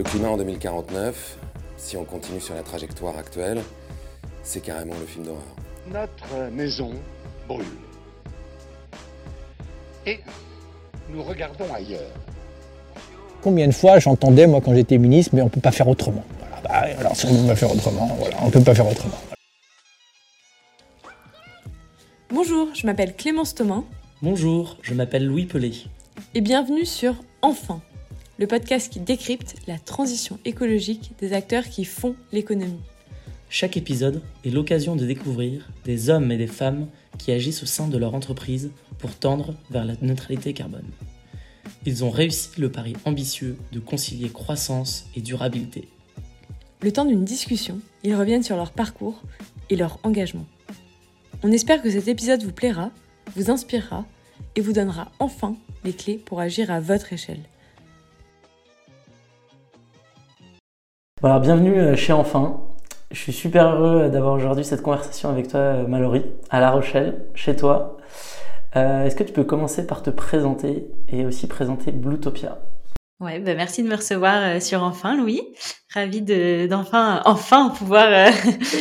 Le climat en 2049, si on continue sur la trajectoire actuelle, c'est carrément le film d'horreur. Notre maison brûle. Et nous regardons ailleurs. Combien de fois j'entendais, moi, quand j'étais ministre, mais on ne peut pas faire autrement. Voilà, bah, alors si on ne peut pas faire autrement, voilà, on ne peut pas faire autrement. Bonjour, je m'appelle Clémence Thomas. Bonjour, je m'appelle Louis Pelé. Et bienvenue sur Enfin, le podcast qui décrypte la transition écologique des acteurs qui font l'économie. Chaque épisode est l'occasion de découvrir des hommes et des femmes qui agissent au sein de leur entreprise pour tendre vers la neutralité carbone. Ils ont réussi le pari ambitieux de concilier croissance et durabilité. Le temps d'une discussion, ils reviennent sur leur parcours et leur engagement. On espère que cet épisode vous plaira, vous inspirera et vous donnera enfin les clés pour agir à votre échelle. Voilà, bienvenue chez Enfin. Je suis super heureux d'avoir aujourd'hui cette conversation avec toi, Mallory, à La Rochelle, chez toi. Euh, Est-ce que tu peux commencer par te présenter et aussi présenter Bluetopia Ouais, bah merci de me recevoir euh, sur Enfin, Louis. Ravi de d'enfin enfin pouvoir euh,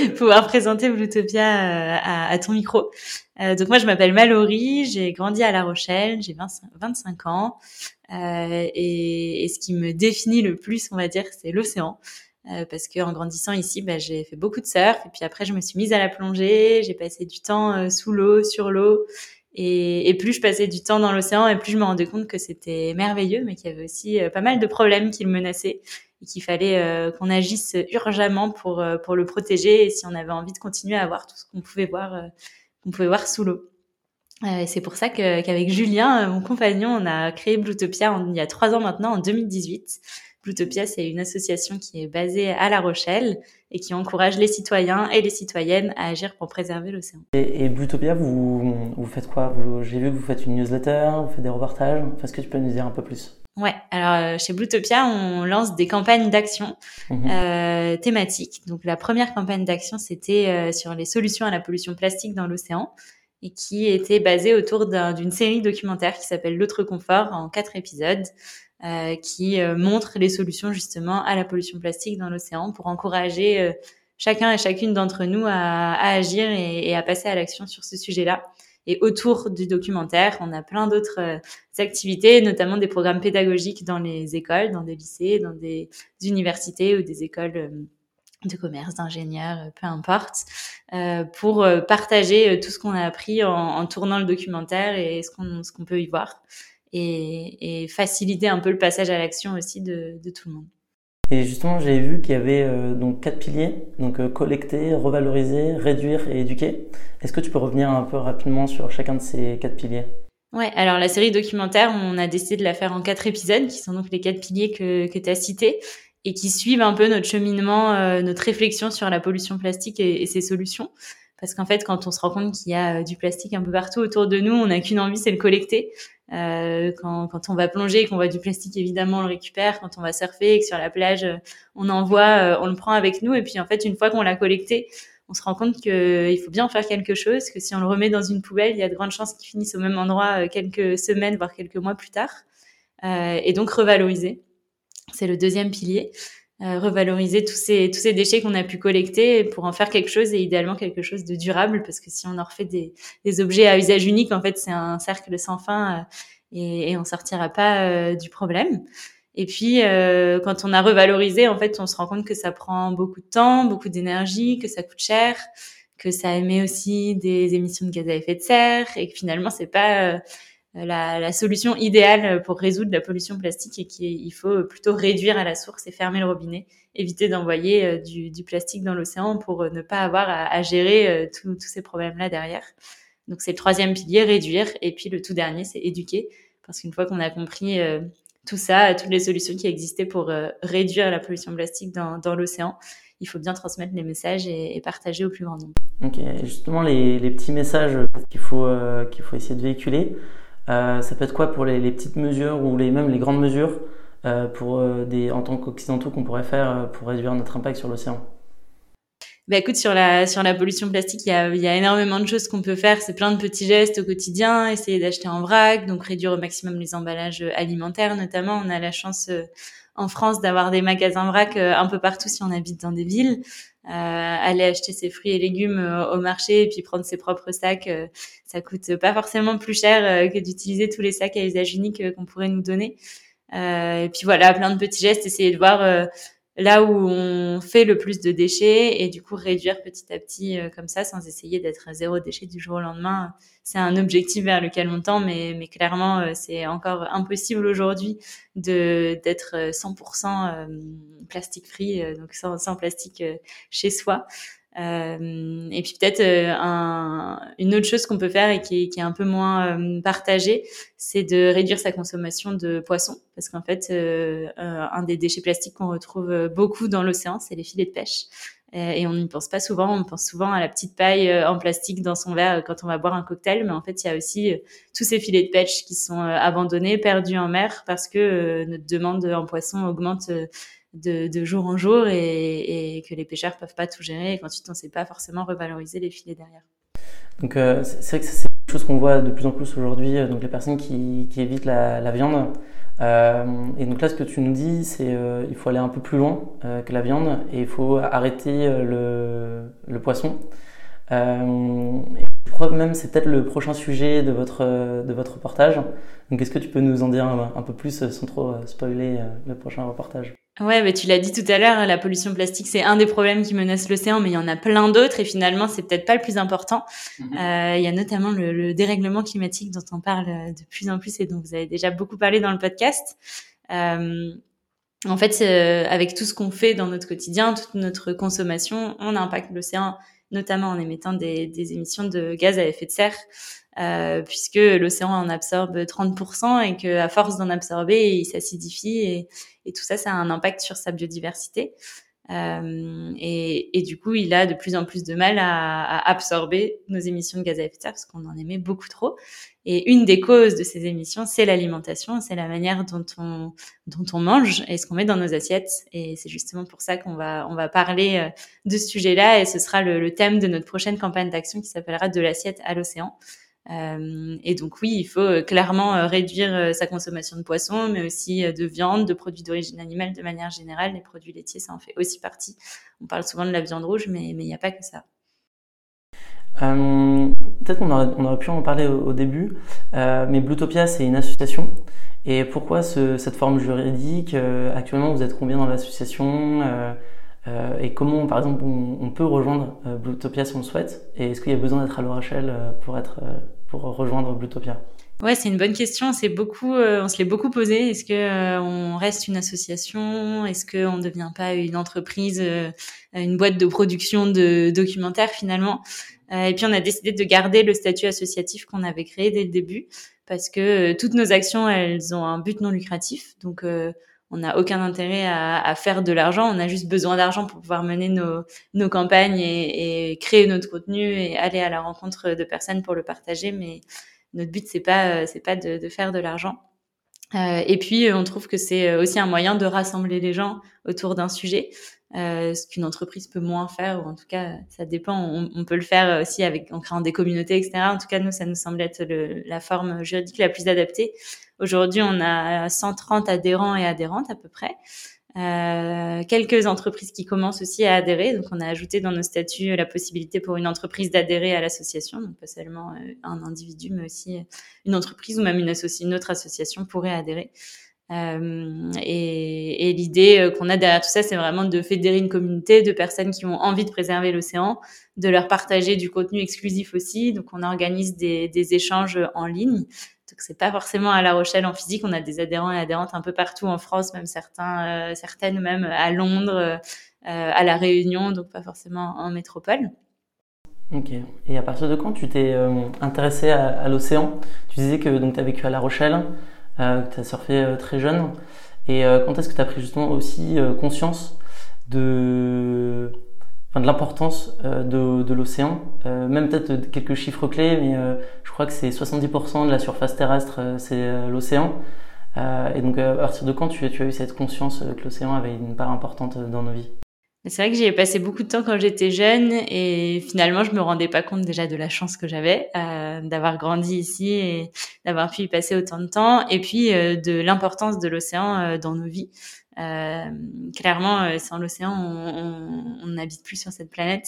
pouvoir présenter Bluetopia euh, à, ton micro. donc moi, je m'appelle Mallory, j'ai grandi à La Rochelle, j'ai 25 ans, et, ce qui me définit le plus, on va dire, c'est l'océan. Parce que en grandissant ici, bah, j'ai fait beaucoup de surf, et puis après, je me suis mise à la plongée, j'ai passé du temps sous l'eau, sur l'eau. Et, et, plus je passais du temps dans l'océan, et plus je me rendais compte que c'était merveilleux, mais qu'il y avait aussi pas mal de problèmes qui le menaçaient et qu'il fallait euh, qu'on agisse urgemment pour euh, pour le protéger et si on avait envie de continuer à voir tout ce qu'on pouvait voir euh, qu'on pouvait voir sous l'eau. et c'est pour ça qu'avec Julien, mon compagnon, on a créé Bluetopia il y a trois ans maintenant, en 2018. Bluetopia, c'est une association qui est basée à La Rochelle et qui encourage les citoyens et les citoyennes à agir pour préserver l'océan. Et, et Bluetopia, vous, vous faites quoi? J'ai vu que vous faites une newsletter, vous faites des reportages. Est-ce que tu peux nous dire un peu plus? Ouais, alors chez Bluetopia, on lance des campagnes d'action mmh. euh, thématiques. Donc la première campagne d'action, c'était euh, sur les solutions à la pollution plastique dans l'océan et qui était basée autour d'une série documentaire qui s'appelle L'autre confort en quatre épisodes euh, qui euh, montre les solutions justement à la pollution plastique dans l'océan pour encourager euh, chacun et chacune d'entre nous à, à agir et, et, à passer à l'action sur ce sujet-là. Et autour du documentaire, on a plein d'autres activités, notamment des programmes pédagogiques dans les écoles, dans des lycées, dans des universités ou des écoles de commerce, d'ingénieurs, peu importe, euh, pour partager tout ce qu'on a appris en, en, tournant le documentaire et ce qu'on qu'on peut y voir et, et, faciliter un peu le passage à l'action aussi de, de, tout le monde. Et justement, j'ai vu qu'il y avait euh, donc quatre piliers, donc euh, collecter, revaloriser, réduire et éduquer. Est-ce que tu peux revenir un peu rapidement sur chacun de ces quatre piliers? Ouais, alors la série documentaire, on a décidé de la faire en quatre épisodes, qui sont donc les quatre piliers que, que tu as cités, et qui suivent un peu notre cheminement, euh, notre réflexion sur la pollution plastique et, et ses solutions. Parce qu'en fait, quand on se rend compte qu'il y a du plastique un peu partout autour de nous, on n'a qu'une envie, c'est le collecter. Euh, quand, quand, on va plonger, qu'on voit du plastique, évidemment, on le récupère. Quand on va surfer que sur la plage, euh, on en voit, euh, on le prend avec nous. Et puis, en fait, une fois qu'on l'a collecté, on se rend compte qu'il faut bien en faire quelque chose, que si on le remet dans une poubelle, il y a de grandes chances qu'il finisse au même endroit quelques semaines, voire quelques mois plus tard. Euh, et donc, revaloriser. C'est le deuxième pilier. Euh, revaloriser tous ces tous ces déchets qu'on a pu collecter pour en faire quelque chose et idéalement quelque chose de durable parce que si on en refait des, des objets à usage unique en fait c'est un cercle sans fin euh, et, et on sortira pas euh, du problème. Et puis euh, quand on a revalorisé en fait on se rend compte que ça prend beaucoup de temps beaucoup d'énergie que ça coûte cher que ça émet aussi des émissions de gaz à effet de serre et que finalement c'est pas euh, la, la, solution idéale pour résoudre la pollution plastique et qu'il faut plutôt réduire à la source et fermer le robinet, éviter d'envoyer euh, du, plastique dans l'océan pour euh, ne pas avoir à, gérer tous ces problèmes-là derrière. Donc c'est le troisième pilier, réduire. Et puis le tout dernier, c'est éduquer. Parce qu'une fois qu'on a compris tout ça, toutes les solutions qui existaient pour réduire la pollution plastique dans, l'océan, il faut bien transmettre les messages et, partager au plus grand nombre. Ok, justement les, petits messages qu'il faut, euh, qu'il faut essayer de véhiculer. Euh, ça peut être quoi pour les, petites mesures ou les, même les grandes mesures euh, pour euh, des, en tant qu'occidentaux qu'on pourrait faire pour réduire notre impact sur l'océan? Bah écoute, sur la sur la pollution plastique, il y a, y a énormément de choses qu'on peut faire. C'est plein de petits gestes au quotidien. Essayer d'acheter en vrac, donc réduire au maximum les emballages alimentaires, notamment. On a la chance en France d'avoir des magasins vrac un peu partout si on habite dans des villes. Aller acheter ses fruits et légumes au marché et puis prendre ses propres sacs, ça coûte pas forcément plus cher que d'utiliser tous les sacs à usage unique qu'on pourrait nous donner. et puis voilà, plein de petits gestes. Essayer de voir là où on fait le plus de déchets et du coup réduire petit à petit euh, comme ça sans essayer d'être à zéro déchet du jour au lendemain. C'est un objectif vers lequel on tend, mais, mais clairement, euh, c'est encore impossible aujourd'hui de d'être 100% euh, plastique free, donc sans, sans plastique chez soi. Euh, et puis peut-être euh, un, une autre chose qu'on peut faire et qui est, qui est un peu moins euh, partagée, c'est de réduire sa consommation de poissons, parce qu'en fait, un des déchets plastiques qu'on retrouve beaucoup dans l'océan, c'est les filets de pêche. Et on n'y pense pas souvent. On pense souvent à la petite paille en plastique dans son verre quand on va boire un cocktail, mais en fait, il y a aussi tous ces filets de pêche qui sont abandonnés, perdus en mer, parce que notre demande en poisson augmente de, jour en jour et, et, que les pêcheurs peuvent pas tout gérer et qu'ensuite on sait pas forcément revaloriser les filets derrière. Donc euh, c'est vrai que c'est une chose qu'on voit de plus en plus aujourd'hui, euh, donc les personnes qui, évitent la, viande. Euh, et donc là, ce que tu nous dis, c'est euh, il faut aller un peu plus loin que la viande et il faut arrêter le, poisson. je crois même c'est peut-être le prochain sujet de votre de votre reportage. Donc est-ce que tu peux nous en dire un, un peu plus sans trop spoiler le prochain reportage? Ouais, mais tu l'as dit tout à l'heure, la pollution plastique, c'est un des problèmes qui menace l'océan, mais il y en a plein d'autres et finalement, c'est peut-être pas le plus important. Mhm. Euh, il y a notamment le, le, dérèglement climatique dont on parle de plus en plus et dont vous avez déjà beaucoup parlé dans le podcast. Euh, en fait, euh, avec tout ce qu'on fait dans notre quotidien, toute notre consommation, on impacte l'océan, notamment en émettant des, des, émissions de gaz à effet de serre. Euh, puisque l'océan en absorbe 30% et que à force d'en absorber, il s'acidifie et, tout ça, ça a un impact sur sa biodiversité. Euh, et, du coup, il a de plus en plus de mal à, absorber nos émissions de gaz à effet de serre parce qu'on en émet beaucoup trop. Et une des causes de ces émissions, c'est l'alimentation, c'est la manière dont on dont on mange et ce qu'on met dans nos assiettes. Et c'est justement pour ça qu'on va on va parler euh, de ce sujet-là et ce sera le thème de notre prochaine campagne d'action qui s'appellera de l'assiette à l'océan. Euh, et donc oui, il faut euh, clairement euh, réduire sa consommation de poissons, mais aussi de viande, de produits d'origine animale de manière générale. Les produits laitiers, ça en fait aussi partie. On parle souvent de la viande rouge, mais il n'y a pas que ça. Peut-être on aurait, pu en parler au, début, euh, mais Bluetopia, c'est une association. Et pourquoi ce, cette forme juridique Actuellement, vous êtes combien dans l'association Et comment, par exemple, on, on peut rejoindre Bluetopia si on le souhaite? Et est-ce qu'il y a besoin d'être à La Rochelle pour être pour rejoindre Blutopia Ouais, c'est une bonne question. C'est beaucoup, euh, on se l'est beaucoup posé. Est-ce que euh, on reste une association? Est-ce qu'on ne devient pas une entreprise, euh, une boîte de production de documentaires finalement? Et puis on a décidé de garder le statut associatif qu'on avait créé dès le début parce que toutes nos actions, elles ont un but non lucratif. Donc on n'a aucun intérêt à, faire de l'argent. On a juste besoin d'argent pour pouvoir mener nos, nos campagnes et, créer notre contenu et aller à la rencontre de personnes pour le partager. Mais notre but c'est pas c'est pas de, de, faire de l'argent. Euh, et puis on trouve que c'est aussi un moyen de rassembler les gens autour d'un sujet. Euh, ce qu'une entreprise peut moins faire, ou en tout cas, ça dépend. On, peut le faire aussi avec en créant des communautés, etc. En tout cas, nous, ça nous semble être le, la forme juridique la plus adaptée. Aujourd'hui, on a 130 adhérents et adhérentes à peu près. Euh, quelques entreprises qui commencent aussi à adhérer. Donc, on a ajouté dans nos statuts la possibilité pour une entreprise d'adhérer à l'association. Donc, pas seulement euh, un individu, mais aussi une entreprise ou même une, une autre association pourrait adhérer. Euh, et, l'idée euh, qu'on a derrière tout ça, c'est vraiment de fédérer une communauté de personnes qui ont envie de préserver l'océan, de leur partager du contenu exclusif aussi. Donc, on organise des, échanges en ligne donc c'est pas forcément à La Rochelle en physique, on a des adhérents et adhérentes un peu partout en France, même certains, euh, certaines même à Londres, à La Réunion, donc pas forcément en métropole. Ok. Et à partir de quand tu t'es intéressé à, à l'océan? Tu disais que tu as vécu à La Rochelle, que tu as surfé euh, très jeune. Et euh, quand est-ce que tu as pris justement aussi conscience de enfin, de l'importance euh, de, l'océan? Euh, même peut-être quelques chiffres clés, mais euh, je crois que c'est 70% de la surface terrestre, c'est l'océan. et donc, à partir de quand tu, as eu cette conscience que l'océan avait une part importante dans nos vies? C'est vrai que j'y ai passé beaucoup de temps quand j'étais jeune et finalement je me rendais pas compte déjà de la chance que j'avais euh, d'avoir grandi ici et d'avoir pu y passer autant de temps et puis euh, de l'importance de l'océan euh, dans nos vies. Euh, clairement, sans l'océan, on n'habite plus sur cette planète.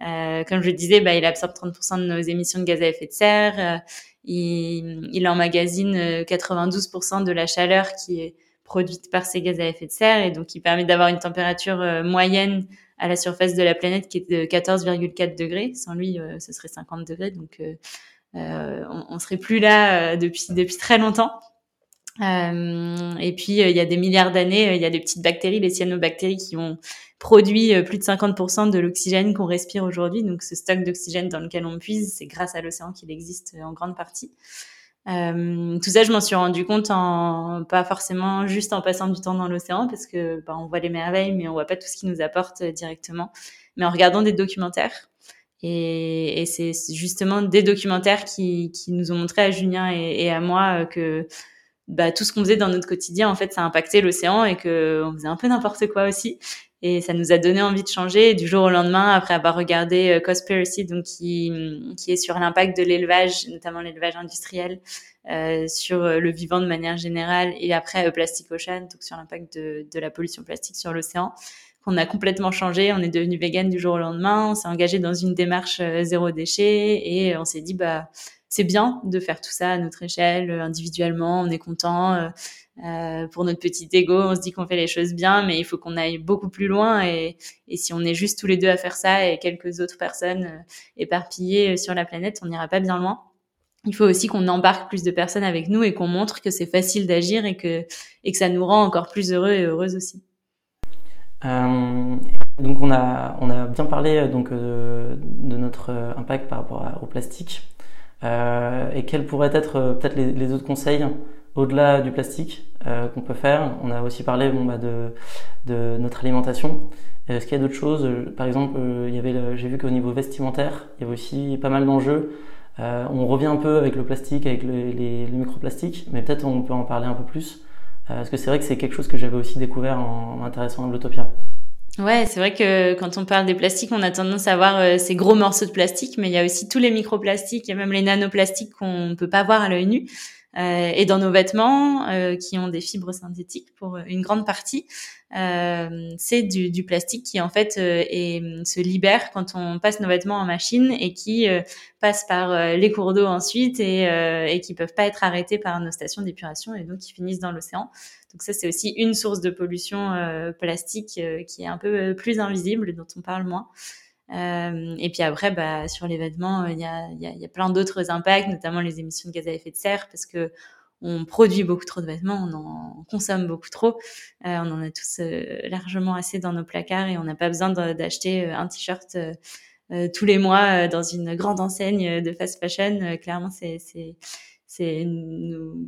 comme je le disais, bah, il absorbe 30% de nos émissions de gaz à effet de serre. il, il emmagasine 92% de la chaleur qui est produite par ces gaz à effet de serre et donc qui permet d'avoir une température moyenne à la surface de la planète qui est de 14,4 degrés. Sans lui, euh, ce serait 50 degrés. Donc, euh, on, on serait plus là depuis depuis très longtemps. et puis, il y a des milliards d'années, il y a des petites bactéries, les cyanobactéries, qui ont produit plus de 50% de l'oxygène qu'on respire aujourd'hui. Donc, ce stock d'oxygène dans lequel on puise, c'est grâce à l'océan qu'il existe en grande partie. Euh, tout ça, je m'en suis rendu compte en pas forcément juste en passant du temps dans l'océan, parce que bah, on voit les merveilles, mais on voit pas tout ce qui nous apporte euh, directement, mais en regardant des documentaires. Et, et c'est justement des documentaires qui, qui, nous ont montré à Julien et, et à moi euh, que bah, tout ce qu'on faisait dans notre quotidien, en fait, ça impactait l'océan et que on faisait un peu n'importe quoi aussi. Et ça nous a donné envie de changer. Du jour au lendemain, après avoir regardé euh, Cospiracy, donc qui, qui est sur l'impact de l'élevage, notamment l'élevage industriel, euh, sur euh, le vivant de manière générale, et après Plastic Ocean, donc sur l'impact de, de la pollution plastique sur l'océan, qu'on a complètement changé. On est devenu vegan du jour au lendemain. On s'est engagé dans une démarche zéro déchet et on s'est dit bah c'est bien de faire tout ça à notre échelle, individuellement. On est content. Euh, pour notre petit ego, on se dit qu'on fait les choses bien, mais il faut qu'on aille beaucoup plus loin. Et, et, si on est juste tous les deux à faire ça et quelques autres personnes euh, éparpillées sur la planète, on n'ira pas bien loin. Il faut aussi qu'on embarque plus de personnes avec nous et qu'on montre que c'est facile d'agir et que, et que ça nous rend encore plus heureux et heureuses aussi. Euh, donc on a, on a bien parlé euh, donc de, de notre impact par rapport au plastique. Euh, et quels pourraient être peut-être les, autres conseils au-delà du plastique euh, qu'on peut faire? On a aussi parlé bon, bah, de, de, notre alimentation. Est-ce qu'il y a d'autres choses? Par exemple, euh, il y avait, j'ai vu qu'au niveau vestimentaire, il y avait aussi pas mal d'enjeux. Euh, on revient un peu avec le plastique, avec les, les, les microplastiques, mais peut-être on peut en parler un peu plus. Euh, parce que c'est vrai que c'est quelque chose que j'avais aussi découvert en m'intéressant à Blotopia. Ouais, c'est vrai que quand on parle des plastiques, on a tendance à voir euh, ces gros morceaux de plastique, mais il y a aussi tous les microplastiques et même les nanoplastiques qu'on ne peut pas voir à l'œil nu. Euh, et dans nos vêtements euh, qui ont des fibres synthétiques pour une grande partie. Euh, c'est du, du, plastique qui en fait et, se libère quand on passe nos vêtements en machine et qui passe par les cours d'eau ensuite et, et qui peuvent pas être arrêtés par nos stations d'épuration et donc qui finissent dans l'océan. Donc ça c'est aussi une source de pollution plastique qui est un peu plus invisible dont on parle moins. Euh, et puis après, bah, sur les vêtements, il y, a, y, a, y, a, plein d'autres impacts, notamment les émissions de gaz à effet de serre, parce que on produit beaucoup trop de vêtements, on en consomme beaucoup trop, euh, on en a tous euh, largement assez dans nos placards et on n'a pas besoin d'acheter un t-shirt tous les mois dans une grande enseigne de fast fashion. clairement, c'est c'est nous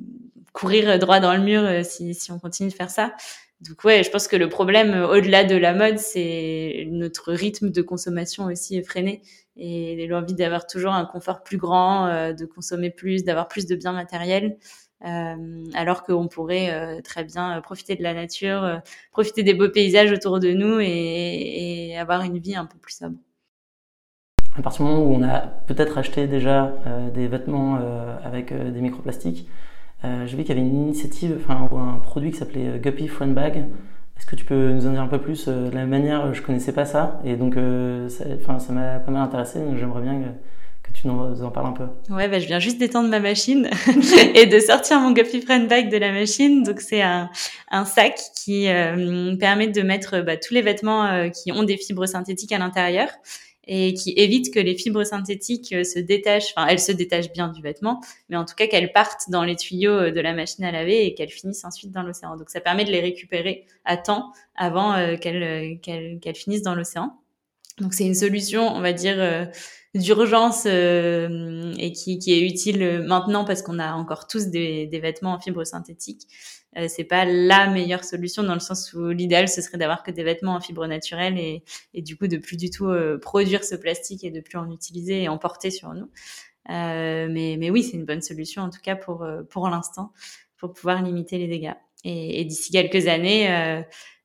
courir droit dans le mur si, si on continue de faire ça. Donc ouais, je pense que le problème euh, au-delà de la mode, c'est notre rythme de consommation aussi effréné et l'envie d'avoir toujours un confort plus grand, euh, de consommer plus, d'avoir plus de biens matériels, euh, alors qu'on pourrait très bien profiter de la nature, profiter des beaux paysages autour de nous et, et, avoir une vie un peu plus sobre. À partir du moment où on a peut-être acheté déjà des vêtements avec des microplastiques, euh, J'ai vu qu'il y avait une initiative, enfin un produit qui s'appelait euh, Guppy Friend Bag. Est-ce que tu peux nous en dire un peu plus euh, De la manière, je connaissais pas ça, et donc euh, ça, m'a pas mal intéressé. Donc j'aimerais bien que, que tu nous en parles un peu. Ouais, bah, je viens juste d'étendre ma machine et de sortir mon Guppy Friend Bag de la machine. Donc c'est un, un, sac qui euh, permet de mettre bah, tous les vêtements euh, qui ont des fibres synthétiques à l'intérieur et qui évite que les fibres synthétiques euh, se détachent, enfin elles se détachent bien du vêtement, mais en tout cas qu'elles partent dans les tuyaux euh, de la machine à laver et qu'elles finissent ensuite dans l'océan. Donc ça permet de les récupérer à temps avant euh, qu'elles qu'elles qu'elles finissent dans l'océan. Donc c'est une solution, on va dire, d'urgence euh, et qui, qui, est utile maintenant parce qu'on a encore tous des, des, vêtements en fibres synthétiques. Euh, c'est pas la meilleure solution dans le sens où l'idéal ce serait d'avoir que des vêtements en fibres naturelles et, et du coup de plus du tout euh, produire ce plastique et de plus en utiliser et en porter sur nous. Euh, mais, mais oui, c'est une bonne solution en tout cas pour pour l'instant pour pouvoir limiter les dégâts. Et, et d'ici quelques années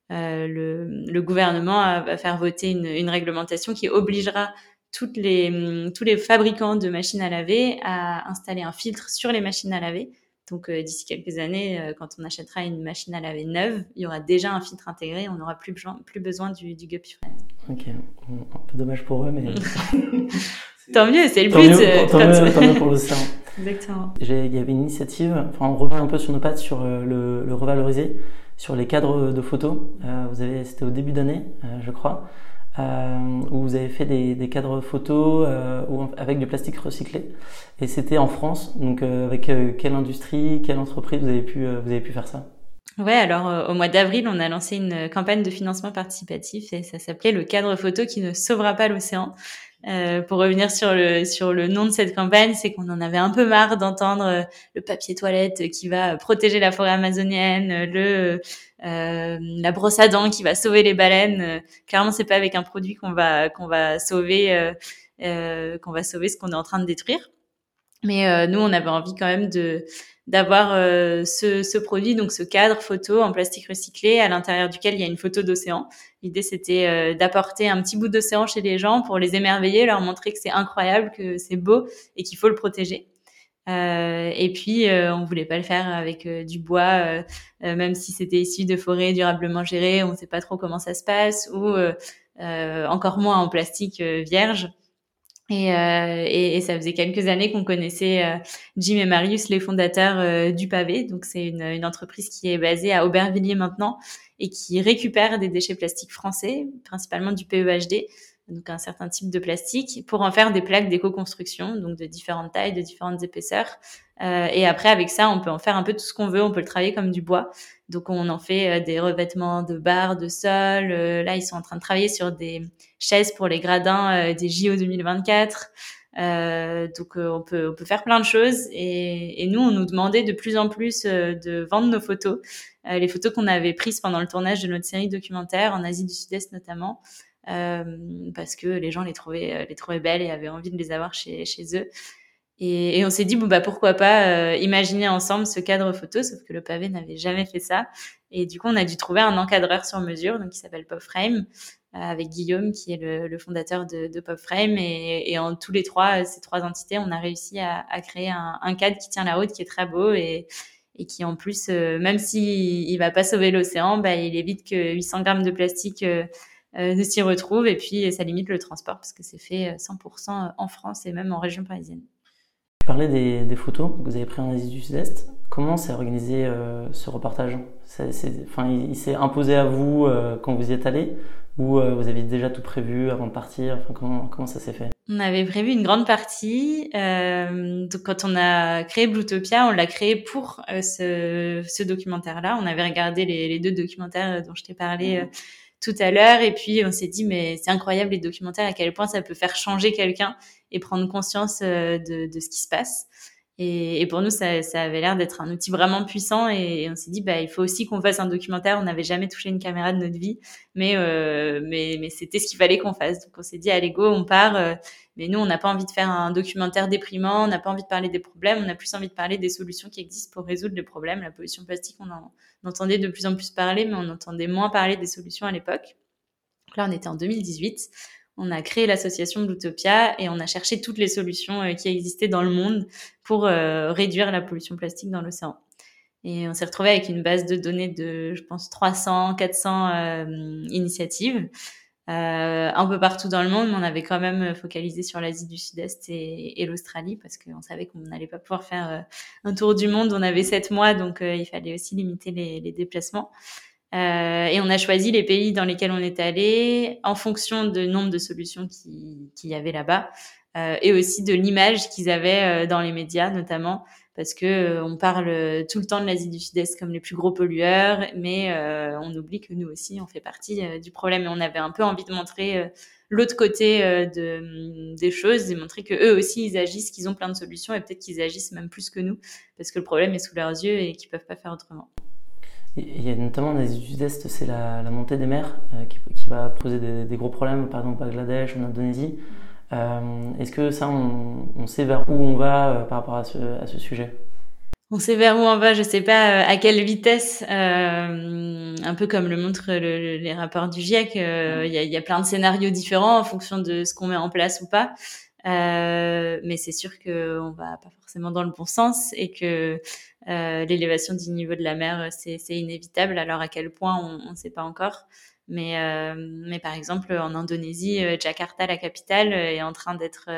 le, gouvernement va faire voter une, une, réglementation qui obligera toutes les, tous les fabricants de machines à laver à installer un filtre sur les machines à laver donc euh, d'ici quelques années, euh, quand on achètera une machine à laver neuve, il y aura déjà un filtre intégré, on n'aura plus, besoin, plus besoin du, du Guppy Ok, un peu dommage pour eux, mais... tant mieux, c'est le but. Euh, tant, mieux, tant mieux pour l'océan. Exactement. Il y avait une initiative, enfin on revient un peu sur nos pattes sur le, le revaloriser, sur les cadres de photos. vous avez, c'était au début d'année, je crois. Euh, où vous avez fait des, des cadres photos euh, avec du plastique recyclé. Et c'était en France. Donc, euh, avec quelle industrie, quelle entreprise vous avez pu, vous avez pu faire ça? Ouais, alors au mois d'avril, on a lancé une campagne de financement participatif et ça s'appelait le cadre photo qui ne sauvera pas l'océan. Euh, pour revenir sur le sur le nom de cette campagne, c'est qu'on en avait un peu marre d'entendre le papier toilette qui va protéger la forêt amazonienne, le euh, la brosse à dents qui va sauver les baleines. Euh, clairement, c'est pas avec un produit qu'on va qu'on va sauver euh, euh, qu'on va sauver ce qu'on est en train de détruire. Mais nous, on avait envie quand même de d'avoir ce, ce, produit, donc ce cadre photo en plastique recyclé à l'intérieur duquel il y a une photo d'océan. L'idée, c'était d'apporter un petit bout d'océan chez les gens pour les émerveiller, leur montrer que c'est incroyable, que c'est beau et qu'il faut le protéger. Euh, et puis, euh, on voulait pas le faire avec euh, du bois, même si c'était issu de forêts durablement gérées. On ne sait pas trop comment ça se passe, ou encore moins en plastique vierge. Et, et, et, ça faisait quelques années qu'on connaissait Jim et Marius, les fondateurs du Pavé. Donc, c'est une, une, entreprise qui est basée à Aubervilliers maintenant et qui récupère des déchets plastiques français, principalement du PEHD, donc un certain type de plastique, pour en faire des plaques d'éco-construction, donc de différentes tailles, de différentes épaisseurs. Euh, et après, avec ça, on peut en faire un peu tout ce qu'on veut. On peut le travailler comme du bois. Donc, on en fait euh, des revêtements de barres, de sol. Euh, là, ils sont en train de travailler sur des chaises pour les gradins des JO 2024. donc, on peut on peut faire plein de choses. Et, et, nous, on nous demandait de plus en plus de vendre nos photos, les photos qu'on avait prises pendant le tournage de notre série documentaire en Asie du Sud-Est notamment. Euh, parce que les gens les trouvaient, euh, les trouvaient belles et avaient envie de les avoir chez, chez eux. Et, et, on s'est dit bon bah pourquoi pas euh, imaginer ensemble ce cadre photo, sauf que le pavé n'avait jamais fait ça. Et du coup on a dû trouver un encadreur sur mesure, donc qui s'appelle Popframe, euh, avec Guillaume qui est le, le fondateur de, de Popframe. Et, et, en tous les trois ces trois entités, on a réussi à, à créer un, un, cadre qui tient la route, qui est très beau et, et qui en plus, même s'il il va pas sauver l'océan, bah, il évite que 800 grammes de plastique euh, de s'y retrouve et puis ça limite le transport parce que c'est fait 100% euh, en France et même en région parisienne. Tu parlais des, photos que vous avez prises en Asie du Sud-Est. Comment s'est organisé euh, ce reportage? Enfin, Il, s'est imposé à vous quand vous y êtes allé? Ou vous aviez déjà tout prévu avant de partir? Comment, ça s'est fait? On avait prévu une grande partie. donc quand on a créé Bluetopia, on l'a créé pour ce, documentaire-là. On avait regardé les, deux documentaires dont je t'ai parlé. Tout à l'heure. Et puis, on s'est dit, mais c'est incroyable les documentaires, à quel point ça peut faire changer quelqu'un et prendre conscience euh, de, ce qui se passe. Et, pour nous, ça, avait l'air d'être un outil vraiment puissant. Et, on s'est dit, bah, il faut aussi qu'on fasse un documentaire. On n'avait jamais touché une caméra de notre vie, mais, euh, c'était ce qu'il fallait qu'on fasse. Donc, on s'est dit, allez, go, on part. Euh, mais nous, on n'a pas envie de faire un documentaire déprimant, on n'a pas envie de parler des problèmes, on a plus envie de parler des solutions qui existent pour résoudre les problèmes. La pollution plastique, on en entendait de plus en plus parler, mais on entendait moins parler des solutions à l'époque. Là, on était en 2018. On a créé l'association Bluetopia et on a cherché toutes les solutions euh, qui existaient dans le monde pour euh, réduire la pollution plastique dans l'océan. Et on s'est retrouvé avec une base de données de, je pense, 300, 400 euh, initiatives un peu partout dans le monde, mais on avait quand même focalisé sur l'Asie du Sud-Est et, l'Australie parce qu'on savait qu'on n'allait pas pouvoir faire un tour du monde. On avait sept mois, donc il fallait aussi limiter les déplacements. Euh, et on a choisi les pays dans lesquels on est allé en fonction du nombre de solutions qu'il qui y avait là-bas et aussi de l'image qu'ils avaient dans les médias, notamment parce que euh, on parle tout le temps de l'Asie du Sud-Est comme les plus gros pollueurs, mais euh, on oublie que nous aussi on fait partie euh, du problème et on avait un peu envie de montrer l'autre côté de, des choses et montrer que eux aussi ils agissent, qu'ils ont plein de solutions et peut-être qu'ils agissent même plus que nous parce que le problème est sous leurs yeux et qu'ils peuvent pas faire autrement. Il y a notamment en Asie du Sud-Est, c'est la, la, montée des mers qui, qui, va poser des, des, gros problèmes, par exemple au Bangladesh, en Indonésie. Euh, est-ce que ça, on, sait vers où on va euh, par rapport à ce, sujet? On sait vers où on va, je sais pas à quelle vitesse, un peu comme le montrent les rapports du GIEC, il y, a, y, a, plein de scénarios différents en fonction de ce qu'on met en place ou pas. Mais c'est sûr qu'on va pas forcément dans le bon sens et que l'élévation du niveau de la mer, c'est inévitable. Alors à quel point, on ne sait pas encore. Mais, euh, mais par exemple, en Indonésie, euh, Jakarta, la capitale, euh, est en train d'être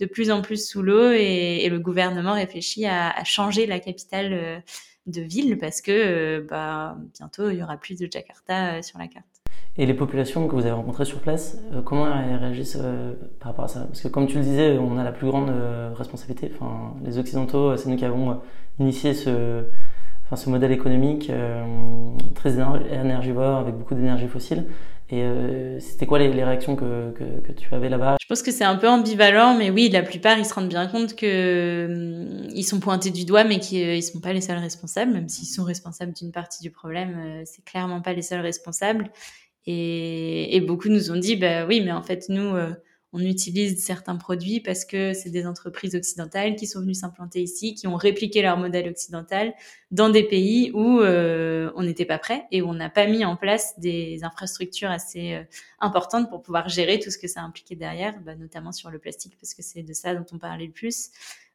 de plus en plus sous l'eau et, et, le gouvernement réfléchit à, à changer la capitale de ville parce que bah, bientôt, il y aura plus de Jakarta sur la carte. Et les populations que vous avez rencontrées sur place, comment elles réagissent par rapport à ça? Parce que comme tu le disais, on a la plus grande responsabilité. Enfin, les Occidentaux, c'est nous qui avons initié ce, enfin, ce modèle économique euh, très énergivore avec beaucoup d'énergie fossile. Et euh, c'était quoi les, réactions que, que, tu avais là-bas? Je pense que c'est un peu ambivalent, mais oui, la plupart ils se rendent bien compte que hum, sont pointés du doigt, mais qu'ils ne sont pas les seuls responsables, même s'ils sont responsables d'une partie du problème, euh, c'est clairement pas les seuls responsables. Et, beaucoup nous ont dit, bah oui, mais en fait nous on utilise certains produits parce que c'est des entreprises occidentales qui sont venues s'implanter ici, qui ont répliqué leur modèle occidental dans des pays où euh, on n'était pas prêt et où on n'a pas mis en place des infrastructures assez euh, importantes pour pouvoir gérer tout ce que ça impliquait derrière, bah, notamment sur le plastique parce que c'est de ça dont on parlait le plus.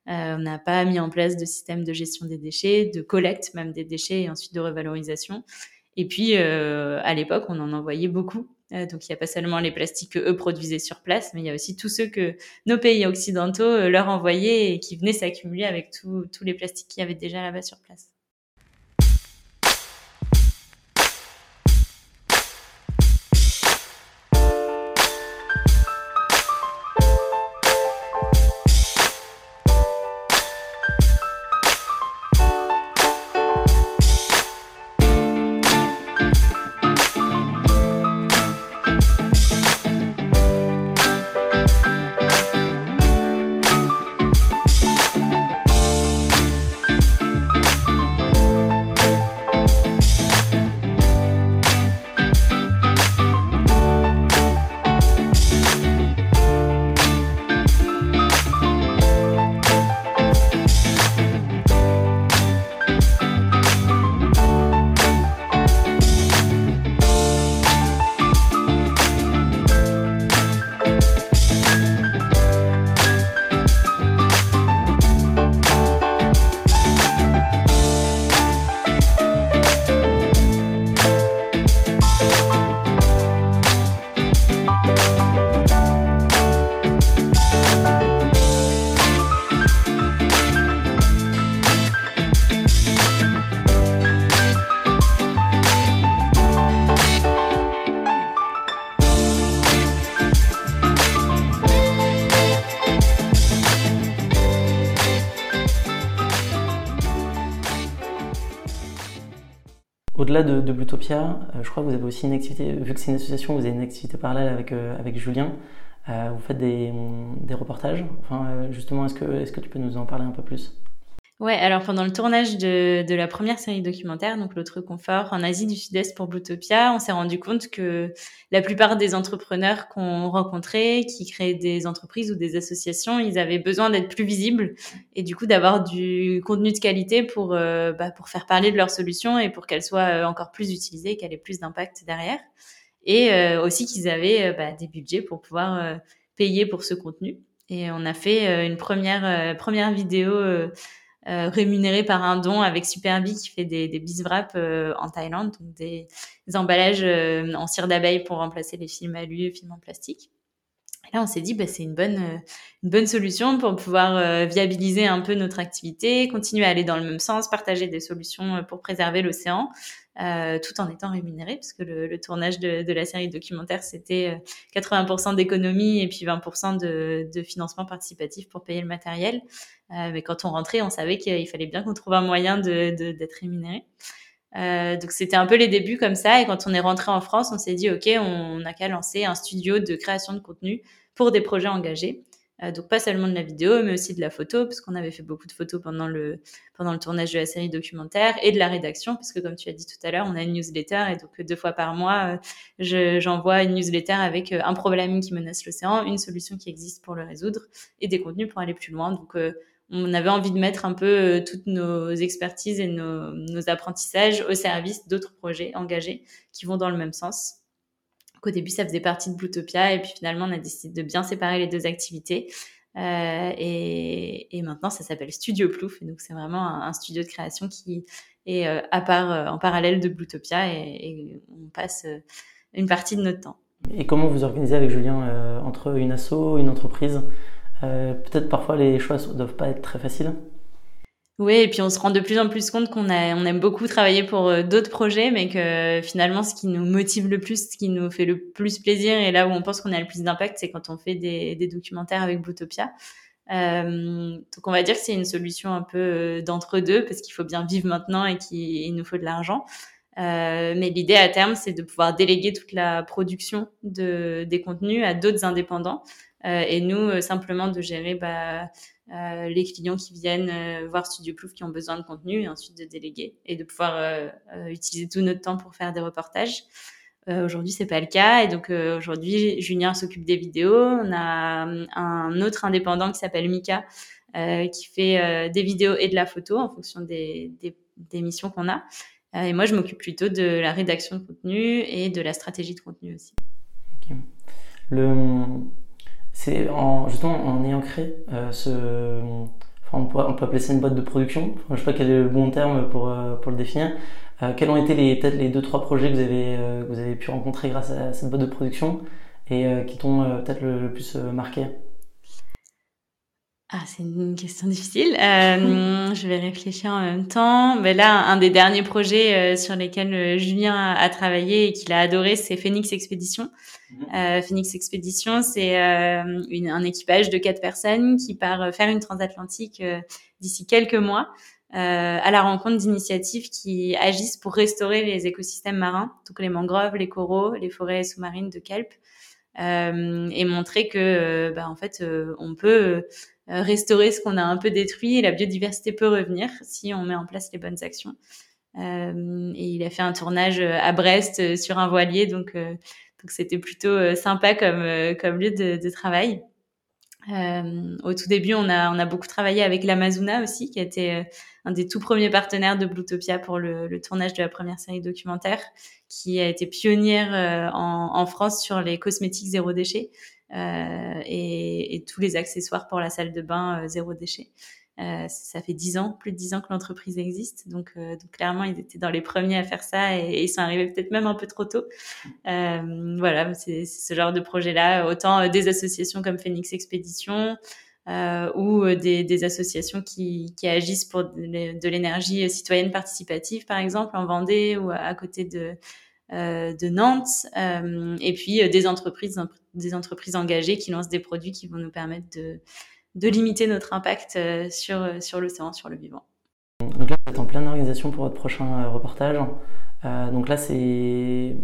Euh, on n'a pas mis en place de système de gestion des déchets, de collecte même des déchets et ensuite de revalorisation. Et puis, à l'époque, on en envoyait beaucoup euh, donc il n'y a pas seulement les plastiques que eux produisaient sur place, mais il y a aussi tous ceux que nos pays occidentaux euh, leur envoyaient et qui venaient s'accumuler avec tous les plastiques qu'il y avait déjà là-bas sur place. Au-delà de, de euh, je crois que vous avez aussi une activité, vu que c'est une association, vous avez une activité parallèle avec, euh, Julien. Euh, vous faites des, reportages. Enfin, justement, que, est-ce que tu peux nous en parler un peu plus? Ouais, alors pendant le tournage de, de la première série documentaire, donc l'autre confort en Asie du Sud-Est pour Bluetopia, on s'est rendu compte que la plupart des entrepreneurs qu'on rencontrait, qui créaient des entreprises ou des associations, ils avaient besoin d'être plus visibles et du coup d'avoir du contenu de qualité pour euh, bah, pour faire parler de leurs solutions et pour qu'elles soient euh, encore plus utilisées, qu'elles aient plus d'impact derrière, et euh, aussi qu'ils avaient bah, des budgets pour pouvoir payer pour ce contenu. Et on a fait une première première vidéo euh, rémunéré par un don avec Superbee qui fait des, des biswraps euh, en Thaïlande, donc des, emballages euh, en cire d'abeille pour remplacer les films alu, films en plastique. Et là, on s'est dit, bah, c'est une bonne, une bonne solution pour pouvoir viabiliser un peu notre activité, continuer à aller dans le même sens, partager des solutions pour préserver l'océan, euh, tout en étant rémunéré, parce que le, le tournage de, de, la série documentaire, c'était 80% d'économie et puis 20% de, de, financement participatif pour payer le matériel. Euh, mais quand on rentrait, on savait qu'il fallait bien qu'on trouve un moyen d'être rémunéré. Euh, donc c'était un peu les débuts comme ça. Et quand on est rentré en France, on s'est dit ok, on n'a qu'à lancer un studio de création de contenu pour des projets engagés. Euh, donc pas seulement de la vidéo, mais aussi de la photo, parce qu'on avait fait beaucoup de photos pendant le pendant le tournage de la série documentaire et de la rédaction, parce que comme tu as dit tout à l'heure, on a une newsletter et donc deux fois par mois, euh, j'envoie une newsletter avec euh, un problème qui menace l'océan, une solution qui existe pour le résoudre et des contenus pour aller plus loin. Donc on avait envie de mettre un peu toutes nos expertises et nos, nos apprentissages au service d'autres projets engagés qui vont dans le même sens. Qu'au début, ça faisait partie de Bluetopia et puis finalement, on a décidé de bien séparer les deux activités. Euh, et, maintenant, ça s'appelle Studio Plouf. Donc, c'est vraiment un, un, studio de création qui est euh, à part, euh, en parallèle de Bluetopia et, et, on passe une partie de notre temps. Et comment vous organisez avec Julien entre une asso, une entreprise? Peut-être parfois les choix ne doivent pas être très faciles oui, et puis on se rend de plus en plus compte qu'on a, on aime beaucoup travailler pour euh, d'autres projets, mais que finalement, ce qui nous motive le plus, ce qui nous fait le plus plaisir, et là où on pense qu'on a le plus d'impact, c'est quand on fait des, des documentaires avec Bluetopia. Euh, donc on va dire que c'est une solution un peu euh, d'entre-deux, parce qu'il faut bien vivre maintenant et qu'il nous faut de l'argent. Euh, mais l'idée à terme, c'est de pouvoir déléguer toute la production de, des contenus à d'autres indépendants. Euh, et nous, simplement de gérer bah, euh, les clients qui viennent euh, voir Studio Plouf qui ont besoin de contenu et ensuite de déléguer et de pouvoir euh, utiliser tout notre temps pour faire des reportages. aujourd'hui, c'est pas le cas et donc aujourd'hui, Julien s'occupe des vidéos. On a un autre indépendant qui s'appelle Mika qui fait des vidéos et de la photo en fonction des, des, des missions qu'on a. et moi, je m'occupe plutôt de la rédaction de contenu et de la stratégie de contenu aussi. Le, c'est en, justement en ayant créé euh, ce. Enfin, on, peut, on, peut, appeler ça une boîte de production. Je sais pas quel est le bon terme pour, euh, pour le définir. Euh, quels ont été les, peut-être les deux, trois projets que vous avez, euh, que vous avez pu rencontrer grâce à cette boîte de production et euh, qui t'ont peut-être le, plus marqué? Ah, c'est une question difficile. Euh, je vais réfléchir en même temps. Mais là, un des derniers projets euh, sur lesquels euh, Julien a, a travaillé et qu'il a adoré, c'est Phoenix Expedition. Mhm. Euh, Phoenix Expedition, c'est euh, un équipage de quatre personnes qui part faire une transatlantique d'ici quelques mois à la rencontre d'initiatives qui agissent pour restaurer les écosystèmes marins, donc les mangroves, les coraux, les forêts sous-marines de kelp, et montrer que, bah, en fait, on peut euh, restaurer ce qu'on a un peu détruit et la biodiversité peut revenir si on met en place les bonnes actions. Euh, et il a fait un tournage euh, à Brest sur un voilier, donc donc c'était plutôt sympa comme comme lieu de, de travail. Euh, au tout début, on a, on a beaucoup travaillé avec l'Amazona aussi, qui a été un des tout premiers partenaires de Bluetopia pour le, le, tournage de la première série documentaire, qui a été pionnière euh, en, en, France sur les cosmétiques zéro déchet euh, et, et, tous les accessoires pour la salle de bain euh, zéro déchet. Euh, ça fait dix ans, plus de dix ans que l'entreprise existe, donc, euh, clairement ils étaient dans les premiers à faire ça et, et ils sont arrivés peut-être même un peu trop tôt. Euh, voilà, c'est ce genre de projet-là, autant des associations comme Phoenix Expédition ou des, associations qui, agissent pour de l'énergie citoyenne participative, par exemple en Vendée ou à côté de euh, de Nantes, euh, et puis euh, des entreprises, des entreprises engagées qui lancent des produits qui vont nous permettre de, de limiter notre impact sur, sur l'océan, sur le vivant. Donc là, vous êtes en pleine organisation pour votre prochain reportage. Euh, donc là, c'est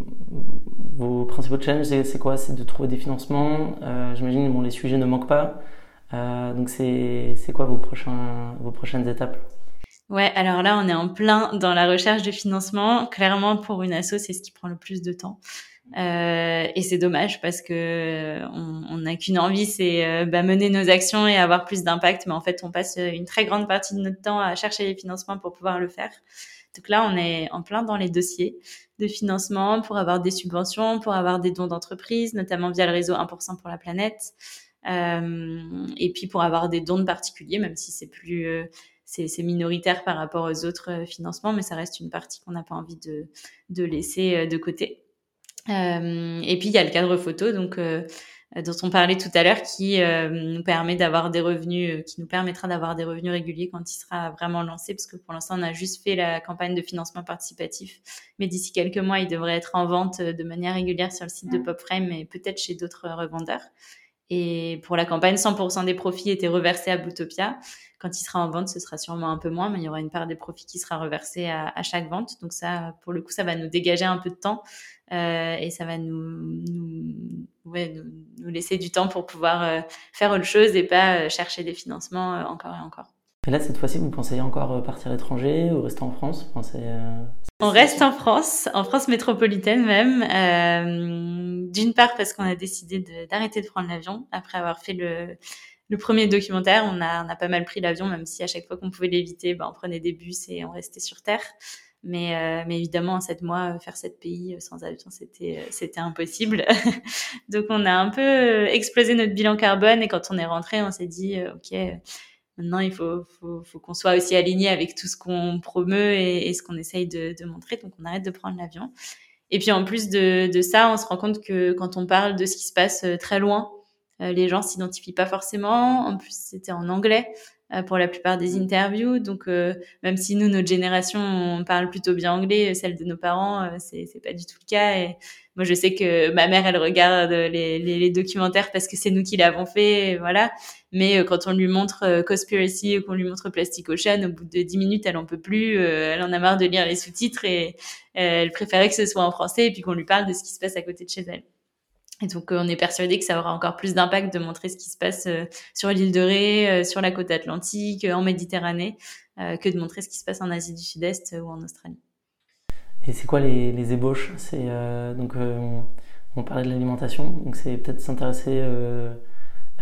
vos principaux challenges, c'est quoi? C'est de trouver des financements. Euh, J'imagine bon, les sujets ne manquent pas. Euh, donc c'est quoi vos, prochains, vos prochaines étapes? Ouais, alors là, on est en plein dans la recherche de financement. Clairement, pour une asso, c'est ce qui prend le plus de temps. Euh, et c'est dommage parce que on n'a qu'une envie, c'est euh, bah, mener nos actions et avoir plus d'impact. Mais en fait, on passe une très grande partie de notre temps à chercher les financements pour pouvoir le faire. Donc là, on est en plein dans les dossiers de financement pour avoir des subventions, pour avoir des dons d'entreprise, notamment via le réseau 1% pour la planète. Euh, et puis pour avoir des dons de particuliers, même si c'est plus euh, c'est minoritaire par rapport aux autres euh, financements, mais ça reste une partie qu'on n'a pas envie de, de, laisser euh, de côté. Euh, et puis il y a le cadre photo, donc euh, dont on parlait tout à l'heure, qui euh, nous permet d'avoir des revenus, qui nous permettra d'avoir des revenus réguliers quand il sera vraiment lancé, parce que pour l'instant on a juste fait la campagne de financement participatif, mais d'ici quelques mois il devrait être en vente de manière régulière sur le site de PopFrame et peut-être chez d'autres revendeurs. Et pour la campagne, 100% des profits étaient reversés à Bootopia. Quand il sera en vente, ce sera sûrement un peu moins, mais il y aura une part des profits qui sera reversée à, chaque vente. Donc ça, pour le coup, ça va nous dégager un peu de temps euh, et ça va nous, nous, ouais, nous, nous, laisser du temps pour pouvoir euh, faire autre chose et pas euh, chercher des financements euh, encore et encore. Et là, cette fois-ci, vous pensez encore partir à l'étranger ou rester en France? Pensez, euh... On reste en France, en France métropolitaine même. Euh, D'une part parce qu'on a décidé d'arrêter de, de, prendre l'avion après avoir fait le, le premier documentaire, on a, on a pas mal pris l'avion, même si à chaque fois qu'on pouvait l'éviter, ben, on prenait des bus et on restait sur Terre. Mais, euh, mais évidemment, en sept mois, faire sept pays sans avion, c'était, c'était impossible. Donc, on a un peu explosé notre bilan carbone et quand on est rentré, on s'est dit, OK, maintenant, il faut, faut, faut qu'on soit aussi aligné avec tout ce qu'on promeut et, et ce qu'on essaye de, de, montrer. Donc, on arrête de prendre l'avion. Et puis, en plus de, de ça, on se rend compte que quand on parle de ce qui se passe très loin, euh, les gens s'identifient pas forcément. En plus, c'était en anglais euh, pour la plupart des mmh. interviews. Donc, euh, même si nous, notre génération, on parle plutôt bien anglais, celle de nos parents, c'est c'est pas du tout le cas. Et moi, je sais que ma mère, elle regarde les, les, les documentaires parce que c'est nous qui l'avons fait, voilà. Mais quand on lui montre Conspiracy ou qu'on lui montre Plastic Ocean, au bout de 10 minutes, elle en peut plus. elle en a marre de lire les sous-titres et elle préférait que ce soit en français et puis qu'on lui parle de ce qui se passe à côté de chez elle. Et donc, euh, on est persuadé que ça aura encore plus d'impact de montrer ce qui se passe euh, sur l'île de Ré, euh, sur la côte atlantique, en Méditerranée, que de montrer ce qui se passe en Asie du Sud-Est ou en Australie. Et c'est quoi les, les ébauches? C'est donc on parlait de l'alimentation, donc c'est peut-être s'intéresser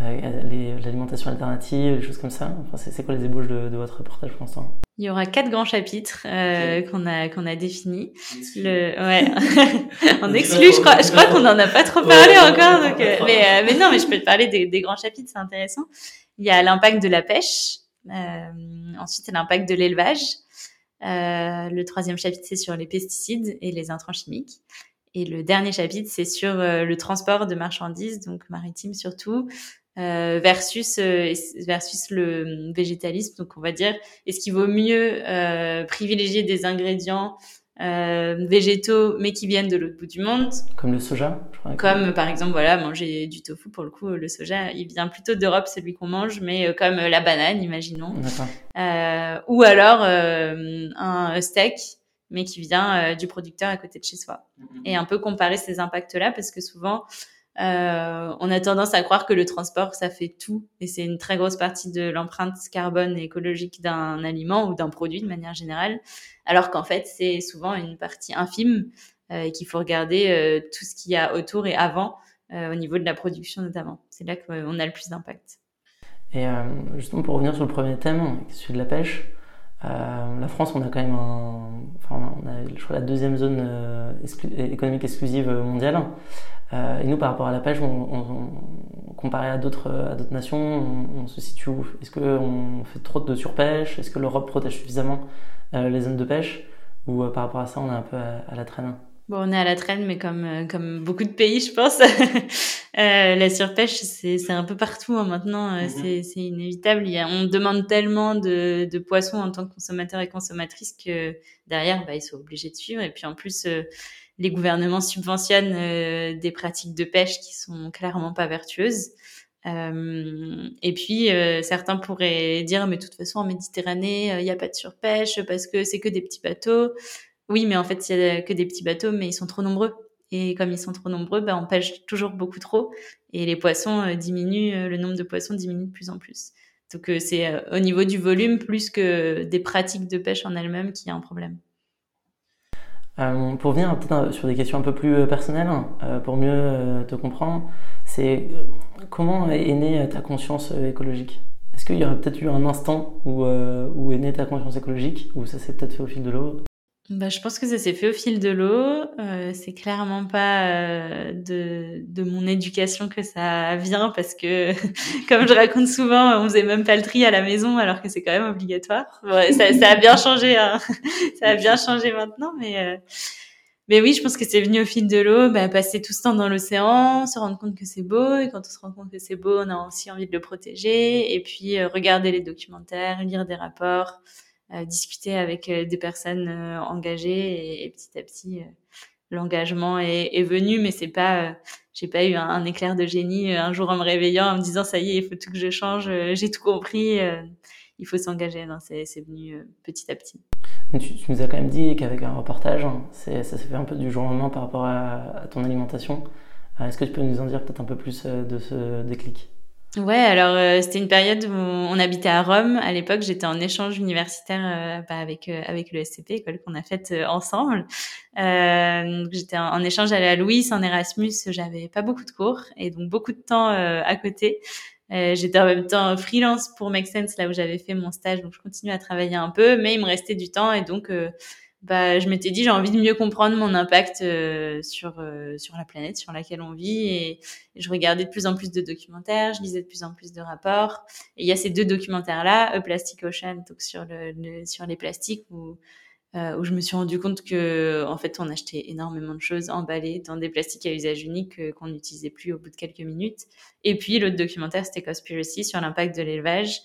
l'alimentation alternative, les choses comme ça. Enfin, c'est quoi les ébauches de, de votre reportage pour l'instant? Il y aura quatre grands chapitres euh, qu'on a qu'on a définis. Le ouais, on exclut. Je crois je crois qu'on en a pas trop parlé encore. Donc, euh, mais euh, mais non, mais je peux te parler des, des grands chapitres, c'est intéressant. Il y a l'impact de la pêche. Euh, ensuite, l'impact de l'élevage. Le troisième chapitre, c'est sur les pesticides et les intrants chimiques. Et le dernier chapitre, c'est sur le transport de marchandises, donc maritime surtout, euh, versus euh, versus le végétalisme. Donc on va dire est-ce qu'il vaut mieux euh, privilégier des ingrédients végétaux mais qui viennent de l'autre bout du monde Comme le soja, je crois. Comme par exemple voilà manger du tofu pour le coup le soja il vient plutôt d'Europe celui qu'on mange mais comme la banane imaginons. ou alors un steak mais qui vient du producteur à côté de chez soi. Mm-hmm. Et un peu comparer ces impacts-là parce que souvent euh, on a tendance à croire que le transport, ça fait tout, et c'est une très grosse partie de l'empreinte carbone et écologique d'un aliment ou d'un produit de manière générale, alors qu'en fait, c'est souvent une partie infime euh, et qu'il faut regarder euh, tout ce qu'il y a autour et avant, au niveau de la production notamment. C'est là qu'on a le plus d'impact. Et justement, pour revenir sur le premier thème, celui de la pêche, la France, on a quand même enfin, je crois, la deuxième zone économique exclusive mondiale. Euh, et nous, par rapport à la pêche, on, on, comparé à d'autres à nations, on, se situe où? Est-ce qu'on fait trop de surpêche? Est-ce que l'Europe protège suffisamment euh, les zones de pêche? Ou euh, par rapport à ça, on est un peu à, la traîne Bon, on est à la traîne, mais comme comme beaucoup de pays, je pense, la surpêche, c'est un peu partout hein, maintenant. Mm-hmm. C'est inévitable. Il y a, on demande tellement de, de poissons en tant que consommateur et consommatrice que derrière, bah, ils sont obligés de suivre. Et puis en plus les gouvernements subventionnent euh, des pratiques de pêche qui sont clairement pas vertueuses. Euh, et puis euh, certains pourraient dire mais de toute façon en Méditerranée il n'y a pas de surpêche parce que c'est que des petits bateaux. Oui, mais en fait il y a que des petits bateaux, mais ils sont trop nombreux. Et comme ils sont trop nombreux, ben, on pêche toujours beaucoup trop et les poissons diminuent, le nombre de poissons diminue de plus en plus. Donc c'est au niveau du volume plus que des pratiques de pêche en elles-mêmes qui y a un problème. Euh, pour venir peut-être sur des questions un peu plus euh, personnelles, euh, pour mieux te comprendre, c'est comment est née ta conscience écologique? Est-ce qu'il y aurait peut-être eu un instant où, où est née ta conscience écologique, ou ça s'est peut-être fait au fil de l'eau? Bah, je pense que ça s'est fait au fil de l'eau. Euh, c'est clairement pas euh, de, de mon éducation que ça vient parce que, comme je raconte souvent, on faisait même pas le tri à la maison alors que c'est quand même obligatoire. ça, ça, a bien changé, hein. ça a bien changé maintenant, mais euh, mais oui, je pense que c'est venu au fil de l'eau, bah, passer tout ce temps dans l'océan, se rendre compte que c'est beau, et quand on se rend compte que c'est beau, on a aussi envie de le protéger, et puis euh, regarder les documentaires, lire des rapports discuter avec euh, des personnes euh, engagées et, petit à petit euh, l'engagement est, venu, mais c'est pas, j'ai pas eu un, éclair de génie un jour en me réveillant en me disant ça y est, il faut tout que je change, j'ai tout compris, il faut s'engager. Non, c'est, venu petit à petit. tu, nous as quand même dit qu'avec un reportage, hein, ça s'est fait un peu du jour au lendemain par rapport à ton alimentation. Est-ce que tu peux nous en dire peut-être un peu plus de ce déclic? Ouais, alors euh, c'était une période où on habitait à Rome. À l'époque, j'étais en échange universitaire euh, bah, avec euh, avec le SCP, école qu'on a faite ensemble. j'étais en, échange à la Louis en Erasmus. J'avais pas beaucoup de cours et donc beaucoup de temps à côté. J'étais en même temps freelance pour Make Sense, là où j'avais fait mon stage, donc je continue à travailler un peu, mais il me restait du temps et donc bah, je m'étais dit j'ai envie de mieux comprendre mon impact euh, sur euh, sur la planète sur laquelle on vit et, je regardais de plus en plus de documentaires, je lisais de plus en plus de rapports et il y a ces deux documentaires là, A Plastic Ocean donc sur le, sur les plastiques où euh, où je me suis rendu compte que en fait on achetait énormément de choses emballées dans des plastiques à usage unique qu'on n'utilisait plus au bout de quelques minutes et puis l'autre documentaire c'était Conspiracy sur l'impact de l'élevage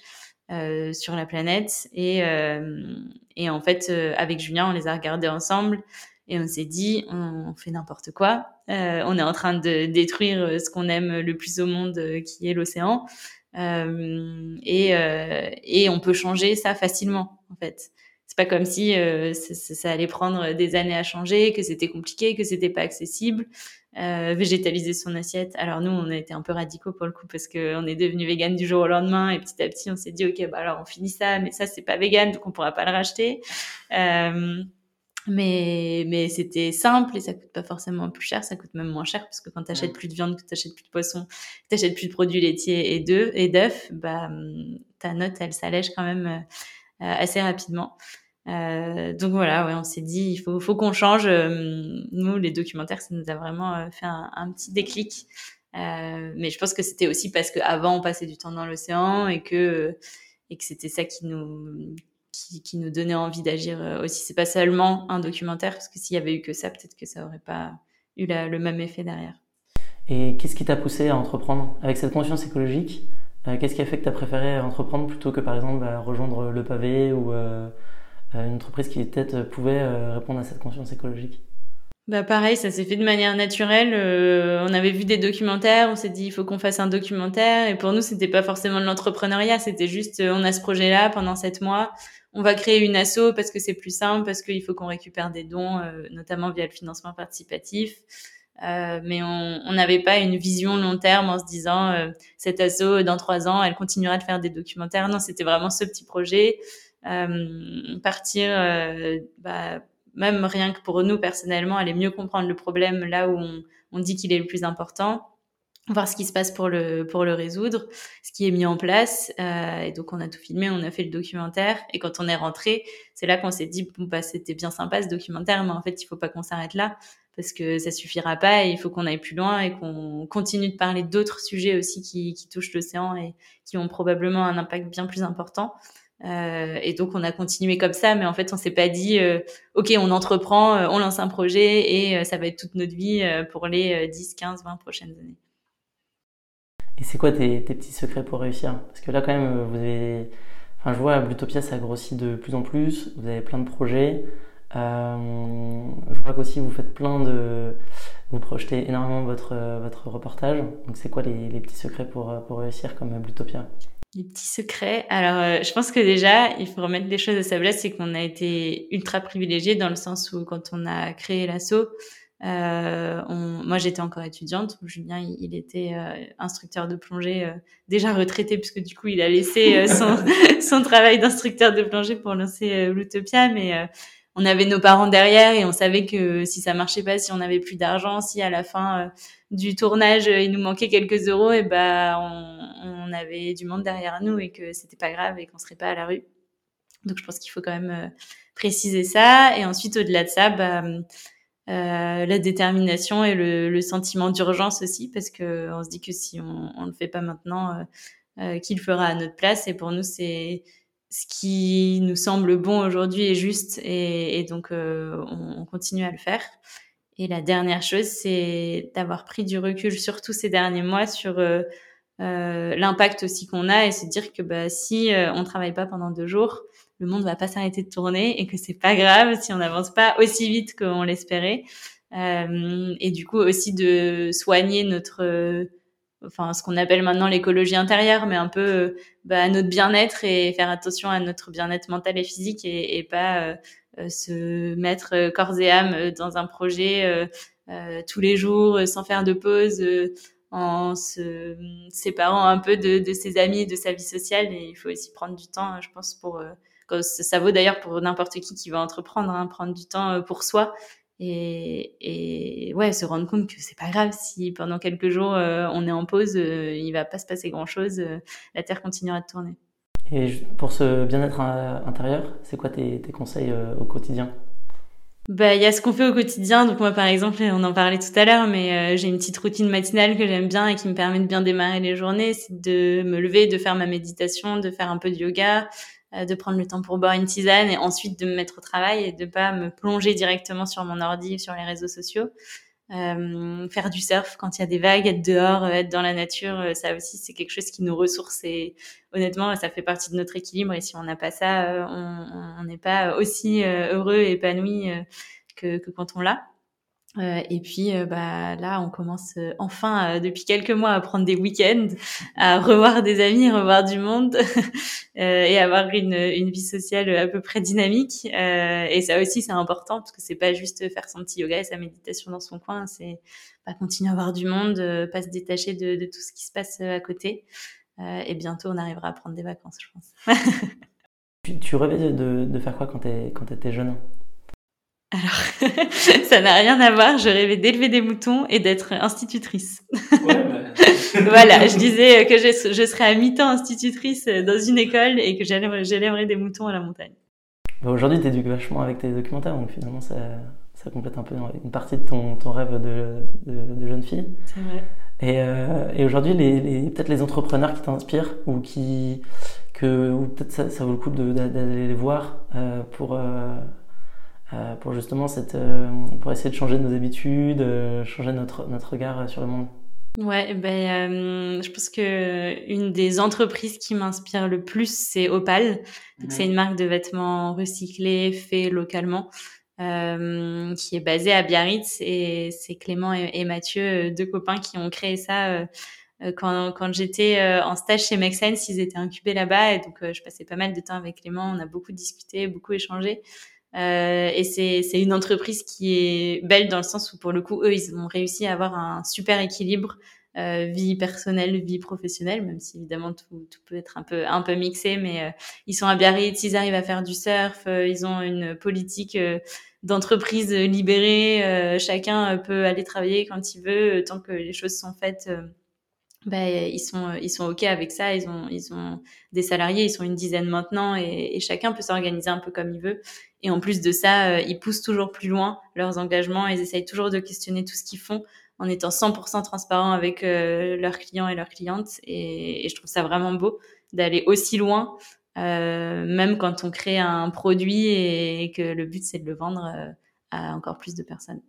euh, sur la planète. Et, euh, et en fait, euh, avec Julien, on les a regardés ensemble et on s'est dit, on fait n'importe quoi. on est en train de détruire ce qu'on aime le plus au monde, qui est l'océan. et, et on peut changer ça facilement, en fait c'est pas comme si ça, allait prendre des années à changer, que c'était compliqué, que c'était pas accessible euh, végétaliser son assiette. Alors nous, on a été un peu radicaux pour le coup parce qu'on est devenu vegan du jour au lendemain et petit à petit, on s'est dit ok, bah alors on finit ça, mais ça c'est pas vegan, donc on pourra pas le racheter. Euh, mais mais c'était simple et ça coûte pas forcément plus cher, ça coûte même moins cher parce que quand t'achètes plus de viande, que t'achètes plus de poisson, que t'achètes plus de produits laitiers et d'œufs et d'œufs, bah ta note elle s'allège quand même euh, assez rapidement. Euh, donc voilà, ouais, on s'est dit, il faut, qu'on change. Euh, nous, les documentaires, ça nous a vraiment euh, fait un, petit déclic. Mais je pense que c'était aussi parce qu'avant, on passait du temps dans l'océan et que, c'était ça qui nous, donnait envie d'agir aussi. C'est pas seulement un documentaire, parce que s'il y avait eu que ça, peut-être que ça aurait pas eu le même effet derrière. Et qu'est-ce qui t'a poussé à entreprendre? Avec cette conscience écologique Qu'est-ce qui a fait que tu as préféré entreprendre plutôt que par exemple bah, rejoindre le pavé ou une entreprise qui peut-être euh, pouvait euh, répondre à cette conscience écologique bah pareil, ça s'est fait de manière naturelle. on avait vu des documentaires, on s'est dit il faut qu'on fasse un documentaire. Et pour nous, c'était pas forcément de l'entrepreneuriat, c'était juste on a ce projet-là pendant sept mois, on va créer une asso parce que c'est plus simple, parce qu'il faut qu'on récupère des dons, notamment via le financement participatif. mais on n'avait pas une vision long terme en se disant cette asso dans trois ans, elle continuera de faire des documentaires. Non, c'était vraiment ce petit projet. Euh, partir, euh, bah, même rien que pour nous personnellement, aller mieux comprendre le problème là où on, on dit qu'il est le plus important voir ce qui se passe pour le pour le résoudre, ce qui est mis en place. Euh, et donc on a tout filmé, on a fait le documentaire. Et quand on est rentré, c'est là qu'on s'est dit bon bah c'était bien sympa ce documentaire, mais en fait il faut pas qu'on s'arrête là parce que ça suffira pas. Et il faut qu'on aille plus loin et qu'on continue de parler d'autres sujets aussi qui, qui touchent l'océan et qui ont probablement un impact bien plus important. Euh, et donc on a continué comme ça, mais en fait on s'est pas dit euh, ok on entreprend, euh, on lance un projet et ça va être toute notre vie pour les 10, 15, 20 prochaines années. Et c'est quoi tes, petits secrets pour réussir? Parce que là quand même vous avez, enfin je vois Blutopia ça grossit de plus en plus, vous avez plein de projets. je vois qu'aussi vous faites plein de, vous projetez énormément votre votre reportage. Donc c'est quoi les, les, petits secrets pour pour réussir comme Blutopia? Les petits secrets. Alors, euh, je pense que déjà, il faut remettre les choses à sa place, c'est qu'on a été ultra privilégiés dans le sens où quand on a créé l'assaut, euh, on... moi j'étais encore étudiante, Julien il, était euh, instructeur de plongée euh, déjà retraité puisque du coup il a laissé son, son travail d'instructeur de plongée pour lancer l'Utopia, mais on avait nos parents derrière et on savait que si ça marchait pas, si on avait plus d'argent, si à la fin du tournage, il nous manquait quelques euros, et ben on, on, avait du monde derrière nous et que c'était pas grave et qu'on serait pas à la rue. Donc je pense qu'il faut quand même euh, préciser ça. Et ensuite, au-delà de ça, bah, euh, la détermination et le, le sentiment d'urgence aussi, parce que on se dit que si on ne le fait pas maintenant, euh, euh qui le fera à notre place Et pour nous, c'est ce qui nous semble bon aujourd'hui et juste, et, et donc euh, on, on, continue à le faire. Et la dernière chose, c'est d'avoir pris du recul, surtout ces derniers mois, sur euh, euh, l'impact aussi qu'on a et se dire que bah, si euh, on travaille pas pendant deux jours, le monde va pas s'arrêter de tourner et que c'est pas grave si on n'avance pas aussi vite qu'on l'espérait. Euh, et du coup aussi de soigner notre, enfin ce qu'on appelle maintenant l'écologie intérieure, mais un peu bah, notre bien-être et faire attention à notre bien-être mental et physique et, et pas euh, se mettre euh, corps et âme euh, dans un projet tous les jours sans faire de pause en se séparant un peu de, de, ses amis de sa vie sociale. Et il faut aussi prendre du temps, je pense, pour... ça vaut d'ailleurs pour n'importe qui qui va entreprendre, hein, prendre du temps pour soi et, et ouais, se rendre compte que c'est pas grave si pendant quelques jours euh, on est en pause, euh, il va pas se passer grand chose, euh, la Terre continuera de tourner. Et pour ce bien-être intérieur, c'est quoi tes, conseils au quotidien? Bah, il y a ce qu'on fait au quotidien. Donc moi, par exemple, on en parlait tout à l'heure, mais j'ai une petite routine matinale que j'aime bien et qui me permet de bien démarrer les journées. C'est de me lever, de faire ma méditation, de faire un peu de yoga, euh, de prendre le temps pour boire une tisane et ensuite de me mettre au travail et de pas me plonger directement sur mon ordi, sur les réseaux sociaux. Euh, faire du surf quand il y a des vagues, être dehors, euh, être dans la nature, euh, ça aussi c'est quelque chose qui nous ressource et honnêtement ça fait partie de notre équilibre et si on n'a pas ça, on n'est pas aussi heureux et épanoui que quand on l'a. Euh, et puis euh, bah là, on commence euh, enfin depuis quelques mois à prendre des week-ends, à revoir des amis, revoir du monde et avoir une, vie sociale à peu près dynamique. et ça aussi, c'est important parce que c'est pas juste faire son petit yoga et sa méditation dans son coin, c'est pas continuer à voir du monde, pas se détacher de, de, tout ce qui se passe à côté. et bientôt, on arrivera à prendre des vacances, je pense. tu, tu rêvais de, de faire quoi quand tu étais jeune? Alors, ça n'a rien à voir. Je rêvais d'élever des moutons et d'être institutrice. Ouais, bah... voilà, je disais que je, je serais à mi-temps institutrice dans une école et que j'élèverais des moutons à la montagne. Bah Aujourd'hui, tu éduques vachement avec tes documentaires, donc finalement, ça, ça complète un peu une partie de ton, ton rêve de, de, de, jeune fille. C'est vrai. Et, euh, et aujourd'hui, les, les peut-être les entrepreneurs qui t'inspirent ou qui que ou peut-être ça, ça, vaut le coup d'aller les voir euh, pour euh, euh, pour justement cette, euh, pour essayer de changer nos habitudes, euh, changer notre, notre regard sur le monde Ouais, ben, je pense que une des entreprises qui m'inspire le plus, c'est Opal. Donc, c'est une marque de vêtements recyclés, faits localement, qui est basée à Biarritz. Et c'est Clément et, Mathieu, deux copains, qui ont créé ça quand, quand j'étais en stage chez Make Sense. Ils étaient incubés là-bas, et donc je passais pas mal de temps avec Clément. On a beaucoup discuté, beaucoup échangé. Euh, et c'est une entreprise qui est belle dans le sens où pour le coup, eux, ils ont réussi à avoir un super équilibre euh, vie personnelle, vie professionnelle, même si évidemment tout, tout peut être un peu un peu mixé, mais euh, ils sont à Biarritz, ils arrivent à faire du surf, euh, ils ont une politique euh, d'entreprise libérée, chacun peut aller travailler quand il veut, tant que les choses sont faites bah, ils sont ils sont ok avec ça ils ont ils ont des salariés ils sont une dizaine maintenant et, chacun peut s'organiser un peu comme il veut. Et en plus de ça euh, ils poussent toujours plus loin leurs engagements ils essayent toujours de questionner tout ce qu'ils font en étant 100% transparent avec euh, leurs clients et leurs clientes. Et, je trouve ça vraiment beau d'aller aussi loin euh, même quand on crée un produit et, que le but c'est de le vendre euh, à encore plus de personnes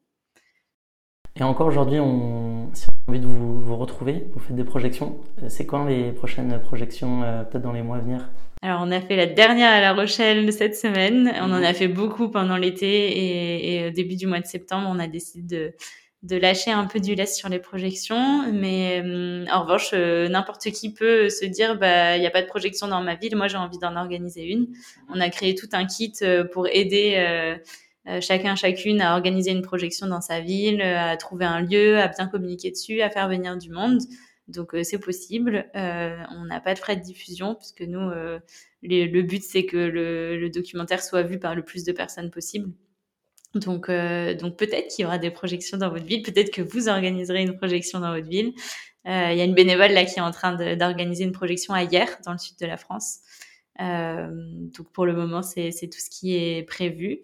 et encore aujourd'hui, si on a envie de vous, retrouver, vous faites des projections. Euh, c'est quand les prochaines projections, euh, peut-être dans les mois à venir? Alors, on a fait la dernière à La Rochelle cette semaine. On en a fait beaucoup pendant l'été et, au début du mois de septembre, on a décidé de, lâcher un peu du lest sur les projections. Mais euh, en revanche, n'importe qui peut se dire, bah, il n'y a pas de projection dans ma ville. Moi, j'ai envie d'en organiser une. On a créé tout un kit pour aider euh, chacun, chacune à organiser une projection dans sa ville, euh, à trouver un lieu, à bien communiquer dessus, à faire venir du monde. Donc euh, c'est possible. on n'a pas de frais de diffusion puisque nous, le but c'est que le, le, documentaire soit vu par le plus de personnes possible. Donc, donc peut-être qu'il y aura des projections dans votre ville, peut-être que vous organiserez une projection dans votre ville. Il y a une bénévole là qui est en train d'organiser une projection à hier dans le sud de la France. donc pour le moment, c'est tout ce qui est prévu.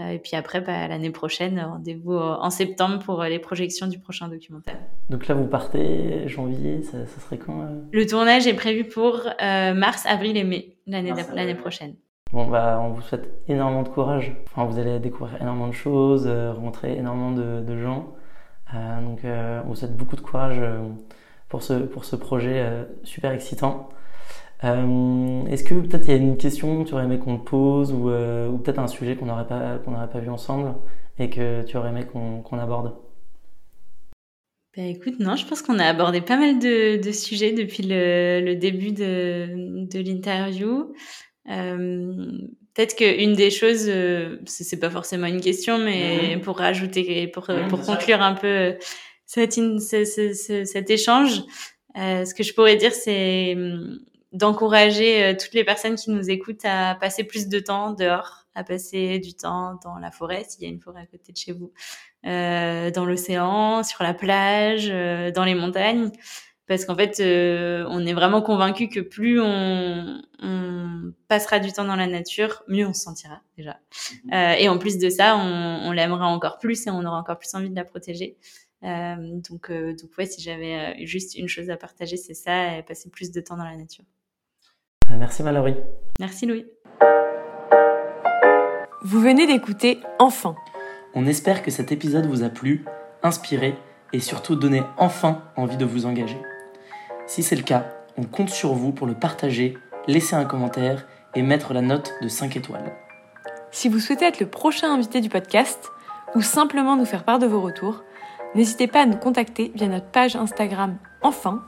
Euh, et puis après, bah, l'année prochaine, rendez-vous en septembre pour euh, les projections du prochain documentaire. Donc là, vous partez janvier, ça, ça serait quand euh Le tournage est prévu pour mars, avril et mai l'année prochaine. Bon, bah, on vous souhaite énormément de courage. Enfin, vous allez découvrir énormément de choses, rencontrer énormément de, de gens. donc, on vous souhaite beaucoup de courage pour, ce, pour ce projet super excitant. Euh, Est-ce que peut-être il y a une question que tu aurais aimé qu'on te pose ou, euh, ou peut-être un sujet qu'on n'aurait pas, qu'on n'aurait pas vu ensemble et que tu aurais aimé qu'on qu'on aborde? Bah écoute, non, je pense qu'on a abordé pas mal de, de sujets depuis le, le, début de, de l'interview. Euh, Peut-être qu'une des choses, euh, c'est pas forcément une question, mais mmh. pour rajouter, pour, mmh, pour conclure un peu cet, cet échange, euh, ce que je pourrais dire, c'est d'encourager euh, toutes les personnes qui nous écoutent à passer plus de temps dehors, à passer du temps dans la forêt, s'il y a une forêt à côté de chez vous, euh, dans l'océan, sur la plage, euh, dans les montagnes. Parce qu'en fait, euh, on est vraiment convaincu que plus on, on, passera du temps dans la nature, mieux on se sentira déjà. Mhm. Euh, et en plus de ça, on, on l'aimera encore plus et on aura encore plus envie de la protéger. Euh, donc, euh, donc ouais, si j'avais juste une chose à partager, c'est ça, et passer plus de temps dans la nature. Merci Mallory. Merci Louis. Vous venez d'écouter Enfin. On espère que cet épisode vous a plu, inspiré et surtout donné enfin envie de vous engager. Si c'est le cas, on compte sur vous pour le partager, laisser un commentaire et mettre la note de 5 étoiles. Si vous souhaitez être le prochain invité du podcast ou simplement nous faire part de vos retours, n'hésitez pas à nous contacter via notre page Instagram Enfin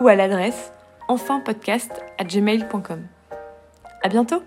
ou à l'adresse enfinpodcast@gmail.com. À bientôt.